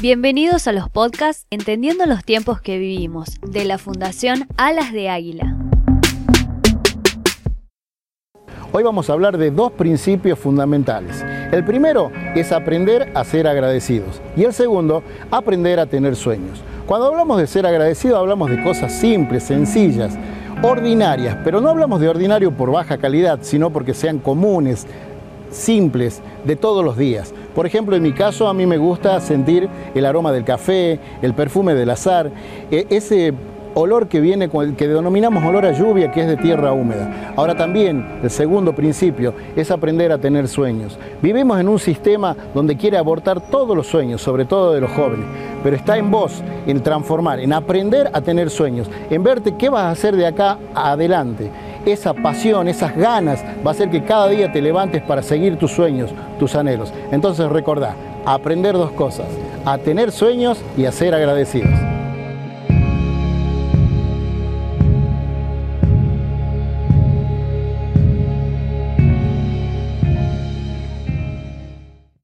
Bienvenidos a los podcasts Entendiendo los tiempos que vivimos, de la Fundación Alas de Águila. Hoy vamos a hablar de dos principios fundamentales. El primero es aprender a ser agradecidos y el segundo, aprender a tener sueños. Cuando hablamos de ser agradecido hablamos de cosas simples, sencillas, ordinarias, pero no hablamos de ordinario por baja calidad, sino porque sean comunes, simples, de todos los días. Por ejemplo, en mi caso a mí me gusta sentir el aroma del café, el perfume del azar, e, ese olor que viene con que denominamos olor a lluvia, que es de tierra húmeda. Ahora también, el segundo principio es aprender a tener sueños. Vivimos en un sistema donde quiere abortar todos los sueños, sobre todo de los jóvenes, pero está en vos, en transformar, en aprender a tener sueños, en verte qué vas a hacer de acá adelante. Esa pasión, esas ganas va a hacer que cada día te levantes para seguir tus sueños, tus anhelos. Entonces recordá, aprender dos cosas, a tener sueños y a ser agradecidos.